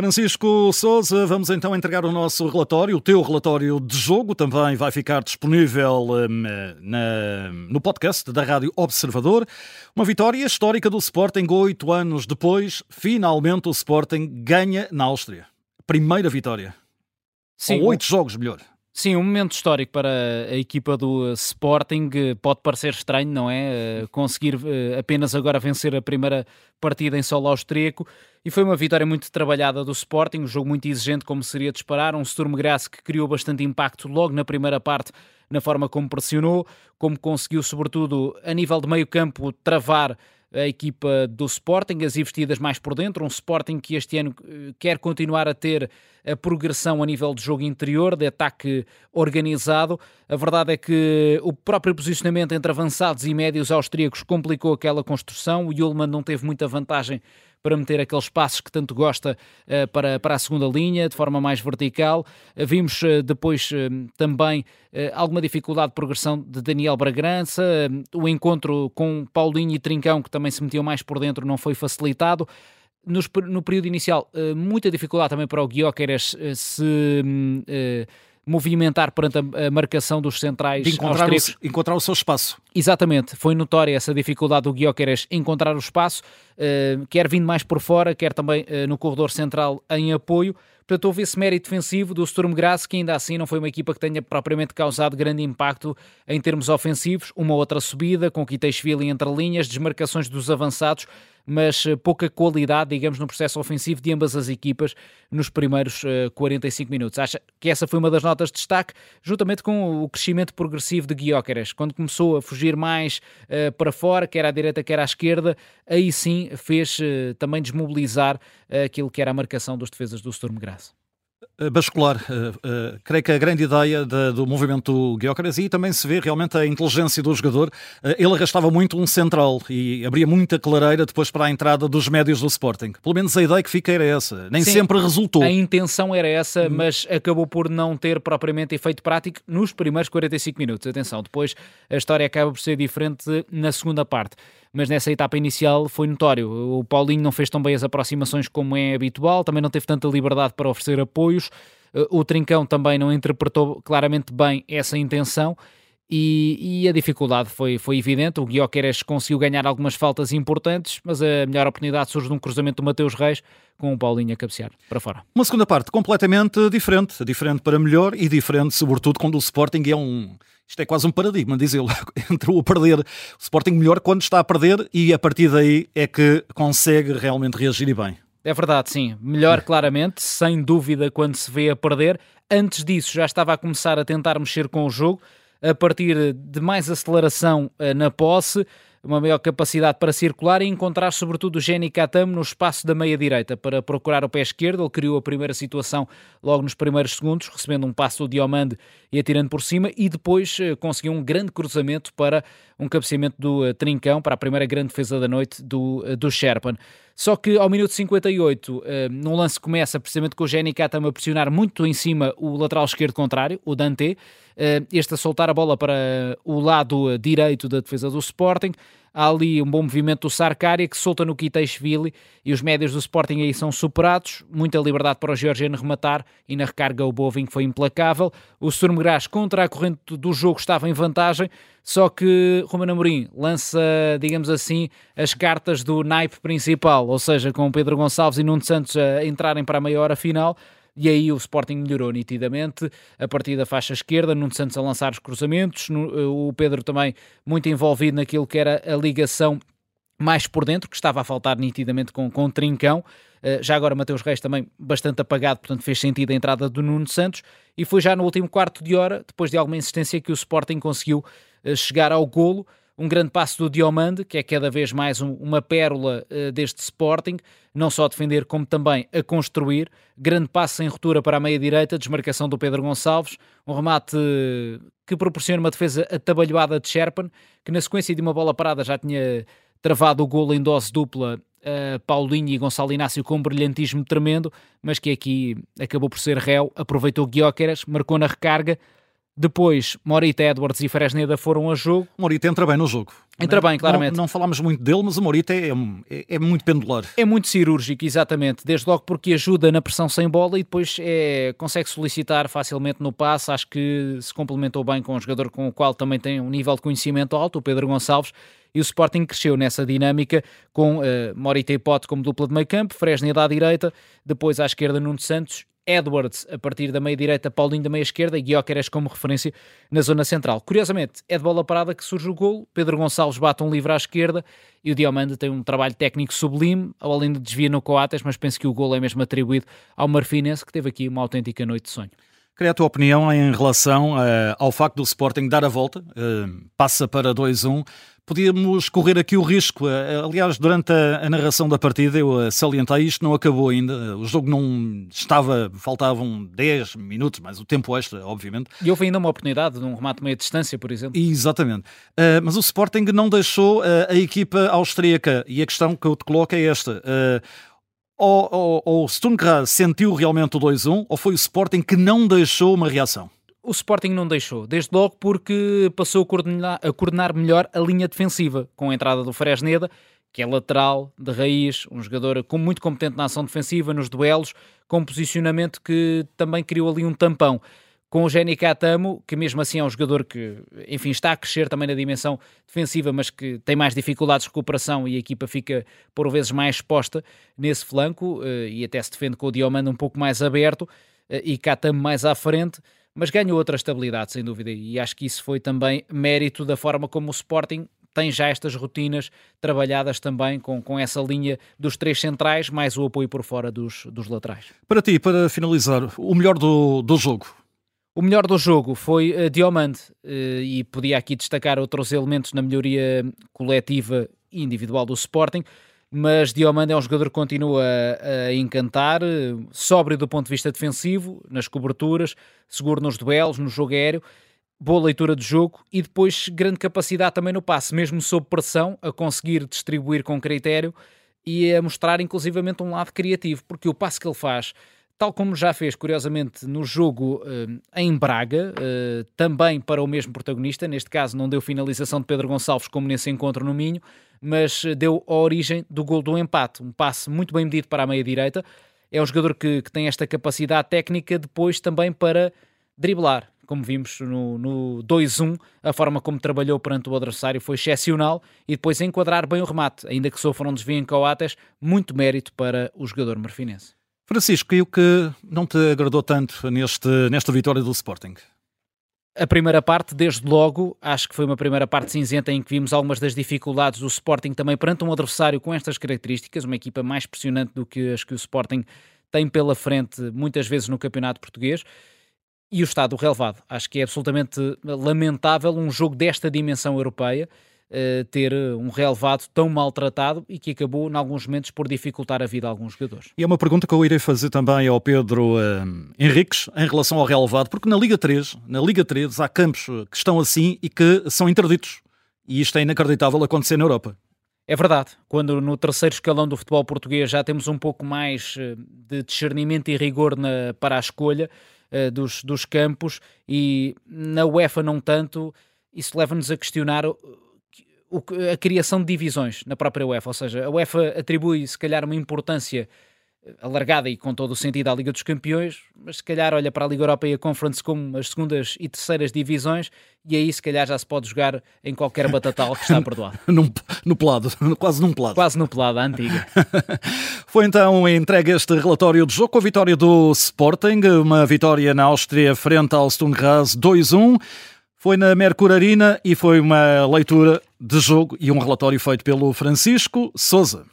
Francisco Souza, vamos então entregar o nosso relatório, o teu relatório de jogo, também vai ficar disponível um, na, no podcast da Rádio Observador. Uma vitória histórica do Sporting oito anos depois, finalmente o Sporting ganha na Áustria. Primeira vitória. Sim, Ou oito jogos, melhor. Sim, um momento histórico para a equipa do Sporting. Pode parecer estranho, não é? Eh, conseguir eh, apenas agora vencer a primeira partida em solo austríaco. E foi uma vitória muito trabalhada do Sporting, um jogo muito exigente, como seria de esperar. Um Sturm Graz que criou bastante impacto logo na primeira parte, na forma como pressionou, como conseguiu, sobretudo a nível de meio campo, travar a equipa do Sporting, as investidas mais por dentro, um Sporting que este ano eh, quer continuar a ter a progressão a nível de jogo interior, de ataque organizado. A verdade é que o próprio posicionamento entre avançados e médios austríacos complicou aquela construção. O Ullmann não teve muita vantagem para meter aqueles passos que tanto gosta uh, para, para a segunda linha, de forma mais vertical. Uh, vimos uh, depois também alguma dificuldade de progressão de Daniel Bragança, o encontro com Paulinho e Trincão, que também se metiam mais por dentro, não foi facilitado. No período inicial, muita dificuldade também para o Guióqueres se movimentar perante a, marcação dos centrais de encontrar o, encontrar o seu espaço. Exatamente, foi notória essa dificuldade do Guioqueres encontrar o espaço, uh, quer vindo mais por fora, quer também uh, no corredor central em apoio. Portanto, houve esse mérito defensivo do Sturm Graz, que ainda assim não foi uma equipa que tenha propriamente causado grande impacto em termos ofensivos. Uma outra subida, com Kiteixvili entre linhas, desmarcações dos avançados, mas eh, pouca qualidade, digamos, no processo ofensivo de ambas as equipas nos primeiros uh, 45 minutos. Acha que essa foi uma das notas de destaque, juntamente com o crescimento progressivo de Guióqueres. Quando começou a fugir mais uh, para fora, quer à direita, quer à esquerda, aí sim fez também desmobilizar aquilo que era a marcação dos defesas do Sturm Graz. Eh, bascular. Uh, uh, creio que a grande ideia de, do movimento Gyökeres e também se vê realmente a inteligência do jogador. Uh, ele arrastava muito um central e abria muita clareira depois para a entrada dos médios do Sporting. Pelo menos a ideia que fica era essa. Nem Sim, sempre resultou. A intenção era essa, hum. mas acabou por não ter propriamente efeito prático nos primeiros 45 minutos. Atenção, depois a história acaba por ser diferente na segunda parte mas nessa etapa inicial foi notório. O Paulinho não fez tão bem as aproximações como é habitual, também não teve tanta liberdade para oferecer apoios. Eh, o Trincão também não interpretou claramente bem essa intenção. E, e, a dificuldade foi, foi evidente. O Guioqueres conseguiu ganhar algumas faltas importantes, mas a melhor oportunidade surge de um cruzamento do Mateus Reis com o Paulinho a cabecear para fora. Uma segunda parte completamente diferente, diferente para melhor e diferente, sobretudo, quando o Sporting é um isto é quase um paradigma, diz ele. Entrou a perder o Sporting melhor quando está a perder e a partir daí é que consegue realmente reagir e bem. É verdade, sim. Melhor, claramente, sem dúvida, quando se vê a perder. Antes disso, já estava a começar a tentar mexer com o jogo, a partir de mais aceleração eh, na posse uma maior capacidade para circular e encontrar sobretudo o Jenny Katam no espaço da meia-direita para procurar o pé esquerdo. Ele criou a primeira situação logo nos primeiros segundos, recebendo um passo do Diomande e atirando por cima e depois eh, conseguiu um grande cruzamento para um cabeceamento do uh, Trincão para a primeira grande defesa da noite do, uh, do Sherpan. Só que ao minuto 58, uh, num lance começa precisamente com o Jenny Katam a pressionar muito em cima o lateral esquerdo contrário, o Dante, este a soltar a bola para o lado direito da defesa do Sporting. Há ali um bom movimento do Sarkária que solta no Kiteixvili e os médios do Sporting aí são superados. Muita liberdade para o Georgiano rematar e na recarga o Boving foi implacável. O Sturm Graz contra a corrente do jogo estava em vantagem, só que Romano Amorim lança, digamos assim, as cartas do naipe principal, ou seja, com Pedro Gonçalves e Nuno Santos a entrarem para a meia hora final e aí o Sporting melhorou nitidamente, a partir da faixa esquerda, Nuno Santos a lançar os cruzamentos, o Pedro também muito envolvido naquilo que era a ligação mais por dentro, que estava a faltar nitidamente com, com o Trincão. Uh, já agora Mateus Reis também bastante apagado, portanto fez sentido a entrada do Nuno Santos. E foi já no último quarto de hora, depois de alguma insistência, que o Sporting conseguiu uh, chegar ao golo um grande passo do Diomande, que é cada vez mais um, uma pérola uh, deste Sporting, não só a defender como também a construir. Grande passo em ruptura para a meia-direita, desmarcação do Pedro Gonçalves, um remate uh, que proporciona uma defesa atabalhoada de Sherpan, que na sequência de uma bola parada já tinha travado o golo em dose dupla uh, Paulinho e Gonçalo Inácio com um brilhantismo tremendo, mas que aqui acabou por ser réu, aproveitou Guióqueras, marcou na recarga, depois, Morita Edwards e Fresneda foram a jogo. Morita entra bem no jogo. Entra bem, claramente. Não, não falámos muito dele, mas o Morita é, é, é, muito pendular. É muito cirúrgico, exatamente. Desde logo porque ajuda na pressão sem bola e depois é, consegue solicitar facilmente no passe. Acho que se complementou bem com um jogador com o qual também tem um nível de conhecimento alto, o Pedro Gonçalves. E o Sporting cresceu nessa dinâmica com uh, Morita e Pote como dupla de meio campo, Fresneda à direita, depois à esquerda Nuno Santos Edwards a partir da meia-direita, Paulinho da meia-esquerda e Guioqueres como referência na zona central. Curiosamente, é de bola parada que surge o gol, Pedro Gonçalves bate um livre à esquerda e o Diomande tem um trabalho técnico sublime, além de desvia no Coates, mas penso que o gol é mesmo atribuído ao Marfinense, que teve aqui uma autêntica noite de sonho. Queria a tua opinião em relação uh, ao facto do Sporting dar a volta, uh, passa para 2-1, podíamos correr aqui o risco. Eh, aliás, durante a, a, narração da partida eu eh, salientei isto, não acabou ainda. O jogo não estava, faltavam 10 minutos, mais o tempo extra, obviamente. E houve ainda uma oportunidade de um remate meia distância, por exemplo. Exatamente. Uh, mas o Sporting não deixou uh, a equipa austríaca. E a questão que eu te coloco é esta. Uh, ou, ou, ou Sturm sentiu realmente o 2-1, ou foi o Sporting que não deixou uma reação? O Sporting não deixou, desde logo porque passou a coordenar, a coordenar melhor a linha defensiva, com a entrada do Fresneda, que é lateral, de raiz, um jogador muito competente na ação defensiva, nos duelos, com um posicionamento que também criou ali um tampão. Com o Jenny Catamo, que mesmo assim é um jogador que, enfim, está a crescer também na dimensão defensiva, mas que tem mais dificuldades de recuperação e a equipa fica por vezes mais exposta nesse flanco eh, e até se defende com o Diomando um pouco mais aberto eh, e Catamo mais à frente mas ganhou outra estabilidade, sem dúvida, e acho que isso foi também mérito da forma como o Sporting tem já estas rotinas trabalhadas também com, com essa linha dos três centrais, mais o apoio por fora dos, dos laterais. Para ti, para finalizar, o melhor do, do jogo? O melhor do jogo foi uh, Diomande uh, e podia aqui destacar outros elementos na melhoria coletiva e individual do Sporting mas Diomande é um jogador que continua a, encantar, sóbrio do ponto de vista defensivo, nas coberturas, seguro nos duelos, no jogo aéreo, boa leitura de jogo e depois grande capacidade também no passe, mesmo sob pressão, a conseguir distribuir com critério e a mostrar inclusivamente um lado criativo, porque o passe que ele faz tal como já fez, curiosamente, no jogo uh, em Braga, uh, também para o mesmo protagonista. Neste caso, não deu finalização de Pedro Gonçalves, como nesse encontro no Minho, mas deu a origem do gol do empate. Um passe muito bem medido para a meia-direita. É um jogador que, que, tem esta capacidade técnica depois também para driblar. Como vimos no, no 2-1, a forma como trabalhou perante o adversário foi excepcional e depois enquadrar bem o remate, ainda que sofram um desvio em Coates, muito mérito para o jogador marfinense. Francisco, e o que não te agradou tanto neste, nesta vitória do Sporting? A primeira parte, desde logo, acho que foi uma primeira parte cinzenta em que vimos algumas das dificuldades do Sporting também perante um adversário com estas características, uma equipa mais pressionante do que as que o Sporting tem pela frente muitas vezes no campeonato português. E o estado relevado. Acho que é absolutamente lamentável um jogo desta dimensão europeia uh, ter eh, um relevado tão maltratado e que acabou, em alguns momentos, por dificultar a vida a alguns jogadores. E é uma pergunta que eu irei fazer também ao Pedro uh, Henriques em relação ao relevado, porque na Liga 3, na Liga 3 há campos que estão assim e que são interditos. E isto é inacreditável acontecer na Europa. É verdade, quando no terceiro escalão do futebol português já temos um pouco mais de discernimento e rigor na, para a escolha uh, dos, dos campos e na UEFA não tanto, isso leva-nos a questionar a criação de divisões na própria UEFA, ou seja, a UEFA atribui se calhar uma importância eh, alargada e com todo o sentido à Liga dos Campeões, mas se calhar olha para a Liga Europa e a Conference como as segundas e terceiras divisões e aí se calhar já se pode jogar em qualquer batatal que está perdoado. no, no pelado, quase num pelado. Quase no pelado, a antiga. Foi então entregue este relatório de jogo com a vitória do Sporting, uma vitória na Áustria frente ao Sturm Graz 2-1. Foi na Mercurarina e foi uma leitura de jogo e um relatório feito pelo Francisco Souza.